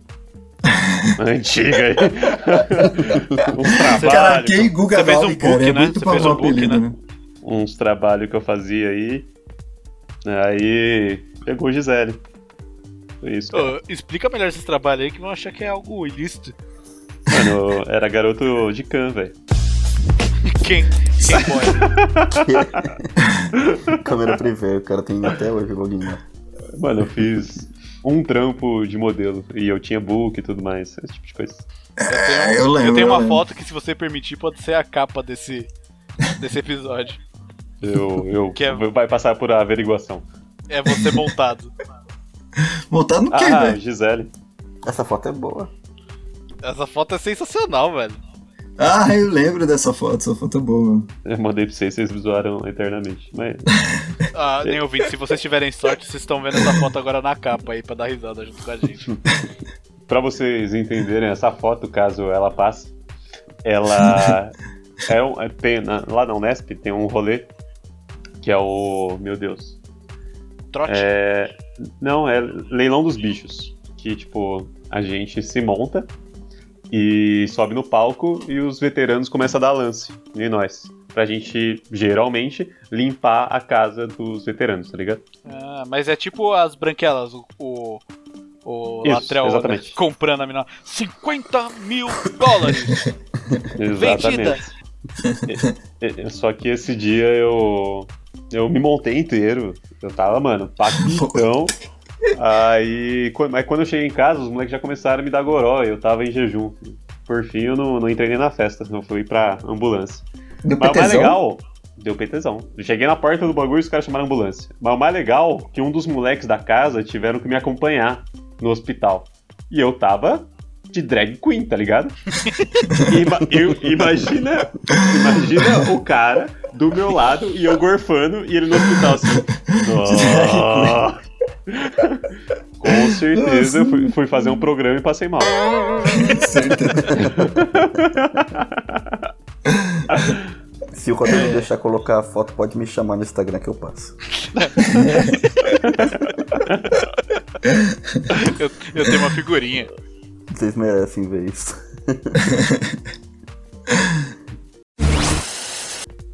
S4: antigas aí. uns
S3: Cara,
S4: trabalhos.
S3: quem Guga
S1: Você fez um
S3: cara,
S1: book,
S3: é
S1: né?
S3: muito
S1: Você fez
S3: um
S1: book,
S3: apelido,
S1: né?
S3: né?
S4: uns trabalhos que eu fazia aí. Aí pegou Gisele. Foi isso. cara.
S1: Ô, explica melhor esses trabalhos aí que vão achar que é algo ilícito.
S4: Mano, era garoto de can, velho.
S1: Quem? Quem pode?
S2: Câmera privê, o cara tem até hoje o login lá.
S4: Mano, eu fiz um trampo de modelo. E eu tinha book e tudo mais. Esse tipo de coisa.
S3: É, eu lembro.
S1: Eu tenho uma
S3: lembro.
S1: foto que, se você permitir, pode ser a capa desse, desse episódio.
S4: Eu, eu
S1: Que é-
S4: vai passar por averiguação.
S1: É você montado.
S3: Montado no quê,
S4: Ah,
S3: velho?
S4: Gisele.
S2: Essa foto é boa.
S1: Essa foto é sensacional, velho.
S3: Ah, eu lembro dessa foto. Essa foto é boa, mano.
S4: Eu mandei pra vocês, vocês zoaram eternamente. Mas
S1: Ah, nem ouvinte, se vocês tiverem sorte, vocês estão vendo essa foto agora na capa aí pra dar risada junto com a gente.
S4: Pra vocês entenderem, essa foto, caso ela passe, ela é um, é- tem, na- lá na Unesp tem um rolê que é o. Meu Deus.
S1: Trote.
S4: É, não, é leilão dos bichos. Que, tipo, a gente se monta e sobe no palco e os veteranos começam a dar lance em nós. Pra gente, geralmente, limpar a casa dos veteranos, tá ligado?
S1: Ah, mas é tipo as branquelas, o. o... O
S4: Isso,
S1: Latrell né, comprando a mina. 50 mil dólares! Vendida!
S4: Só que esse dia eu. Eu me montei inteiro. Eu tava, mano, paquitão. Aí. Mas quando eu cheguei em casa, os moleques já começaram a me dar goró. e Eu tava em jejum. Por fim, eu não, não entrei nem na festa, não fui pra ambulância.
S3: Deu
S4: Mas o mais legal. Deu. Eu cheguei na porta do bagulho e os caras chamaram a ambulância. Mas o mais legal é que um dos moleques da casa tiveram que me acompanhar no hospital. E eu tava de drag queen, tá ligado? Ima- eu- imagina, imagina o cara do meu lado e eu gorfando e ele no hospital assim. Nossa. Com certeza eu fui, fui fazer um programa e passei mal.
S3: Certeza.
S2: Se o Rodrigo deixar colocar a foto, pode me chamar no Instagram que eu passo.
S1: Eu, eu tenho uma figurinha.
S2: Vocês merecem ver isso.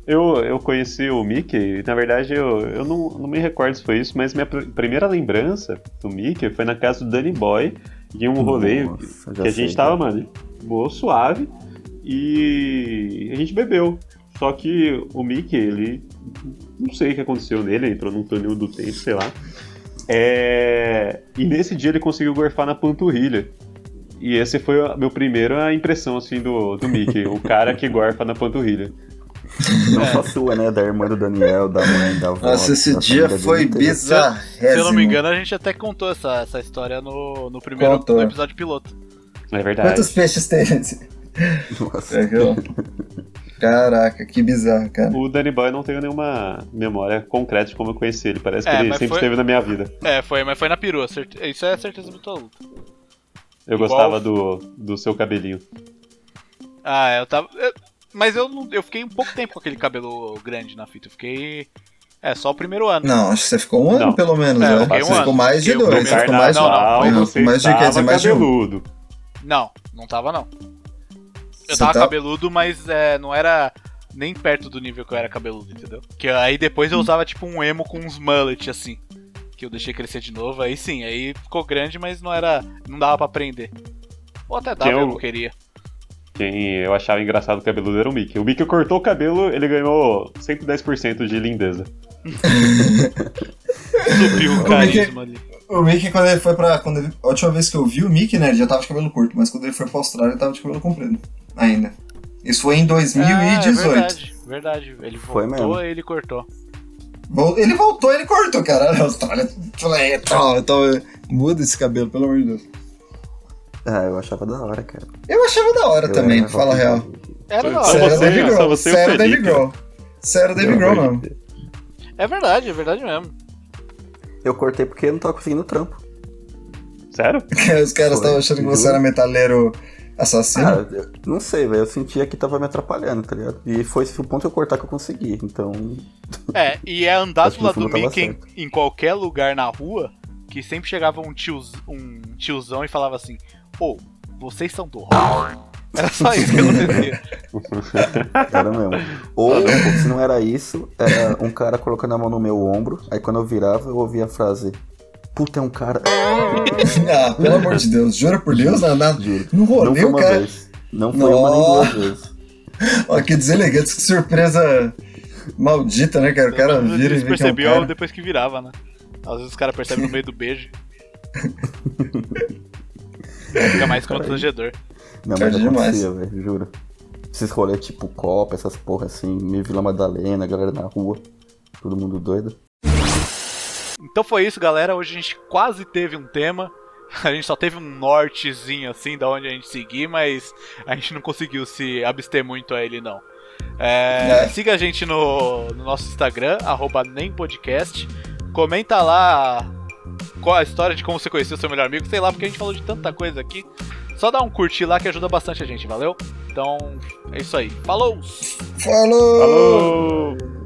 S4: Eu, eu conheci o Mickey, na verdade eu, eu não, não me recordo se foi isso, mas minha pr- primeira lembrança do Mickey foi na casa do Danny Boy, em um rolê
S2: Nossa,
S4: que a
S2: sei,
S4: gente tava,
S2: já.
S4: mano, boa, suave, e a gente bebeu. Só que o Mickey, ele. Não sei o que aconteceu nele, ele entrou num túnel do tempo, sei lá. É, E nesse dia ele conseguiu gorfar na panturrilha. E esse foi a meu primeira impressão, assim, do, do Mickey, o cara que gorfa na panturrilha.
S2: Não só sua, né? Da irmã do Daniel, da mãe, da avó.
S3: Nossa, esse dia foi bizarrésimo.
S1: Se eu não me engano, a gente até contou essa, essa história no, no primeiro no episódio piloto.
S4: É verdade.
S3: Quantos peixes tem esse?
S2: Nossa.
S3: É? Caraca, que bizarro, cara.
S4: O Danny Boy eu não tenho nenhuma memória concreta de como eu conheci ele. Parece que
S1: É,
S4: ele sempre
S1: foi-
S4: esteve na minha vida.
S1: É, foi, mas foi na perua. certe- Isso é certeza absoluta.
S4: Eu
S1: Igual-
S4: gostava do, do seu cabelinho.
S1: Ah, eu tava. eu- mas eu, não- eu fiquei um pouco tempo com aquele cabelo grande na fita. Eu fiquei. É, só o primeiro ano.
S3: Não, acho que você ficou um ano
S4: Não.
S3: pelo menos,
S1: É, eu
S3: né?
S1: um
S3: Você
S1: ano.
S3: ficou mais de dois, você ficou mais de
S1: Não,
S4: você
S3: mais de Você mais de um.
S4: cabeludo.
S1: Não, não tava não. Eu
S3: Você
S1: tava
S3: tá-
S1: cabeludo, mas é, não era nem perto do nível que eu era cabeludo, entendeu? Que aí depois eu usava tipo um emo com uns mullet assim. Que eu deixei crescer de novo, aí sim, aí ficou grande, mas não era. não dava pra prender. Ou até dava,
S4: Quem
S1: eu
S4: eu-
S1: não queria.
S4: Quem eu achava engraçado o cabeludo era o Mickey. O Mickey cortou o cabelo, ele ganhou 110% de lindeza.
S1: Subiu o carisma ali.
S3: O Mickey, quando ele foi pra. Quando ele, a última vez que eu vi o Mickey, né, ele já tava de cabelo curto, mas quando ele foi pra Austrália, ele tava de cabelo comprido. Ainda. Isso foi em
S1: Ah, é
S3: 2018.
S1: verdade, verdade. Ele
S2: Foi
S1: voltou
S2: mesmo.
S1: e ele cortou.
S3: Ele voltou, ele cortou, cara. A Austrália. Então, muda esse cabelo, pelo amor de Deus.
S2: Ah, eu achava da hora, cara.
S3: Eu achava da hora
S2: Eu
S3: também,
S2: era
S3: fala a real.
S1: Era da
S4: Só
S1: hora.
S3: Sério,
S4: você-
S3: Dave
S4: só
S3: Grohl.
S4: você e o Felipe.
S3: Grohl. Sério, Dave Grohl, mano.
S1: É verdade, é verdade mesmo.
S2: Eu cortei porque eu não tava conseguindo trampo.
S4: Sério?
S3: Os caras estavam achando que você era metaleiro assassino.
S2: Ah, eu não sei, velho. Eu sentia que tava me atrapalhando, tá ligado? E foi esse o ponto que eu cortar que eu consegui. Então,
S1: É, e é andar do lado do Mickey em, em qualquer lugar na rua, que sempre chegava um, tios, um tiozão e falava assim, ô, vocês são do rock? Era só isso que acontecia.
S2: era mesmo. Ou, se não era isso, era um cara colocando a mão no meu ombro. Aí quando eu virava, eu ouvia a frase: Puta, é um cara.
S3: Ah, pelo amor de Deus, jura por Deus, na, no
S2: Não
S3: rolê
S2: foi uma
S3: cara.
S2: vez. Não foi uma nem duas vezes.
S3: Ó, que deselegante, que surpresa maldita, né, cara? O cara vira e vê que é um
S1: depois que virava, né? Às vezes os caras percebem no meio do beijo. Fica mais constrangedor.
S2: Não, mas
S3: demais.
S2: acontecia, velho, juro. Esses rolês tipo Copa, essas porra assim, meio Vila Madalena, galera na rua, todo mundo doido.
S1: Então foi isso, galera. Hoje a gente quase teve um tema. A gente só teve um nortezinho assim da onde a gente seguir, mas a gente não conseguiu se abster muito a ele não. É,
S3: É.
S1: Siga a gente no, no nosso Instagram, arroba nempodcast. Comenta lá qual a história de como você conheceu seu melhor amigo, sei lá, porque a gente falou de tanta coisa aqui. Só dá um curtir lá que ajuda bastante a gente, valeu? Então é isso aí. Falou!
S3: Falou!
S4: Falou!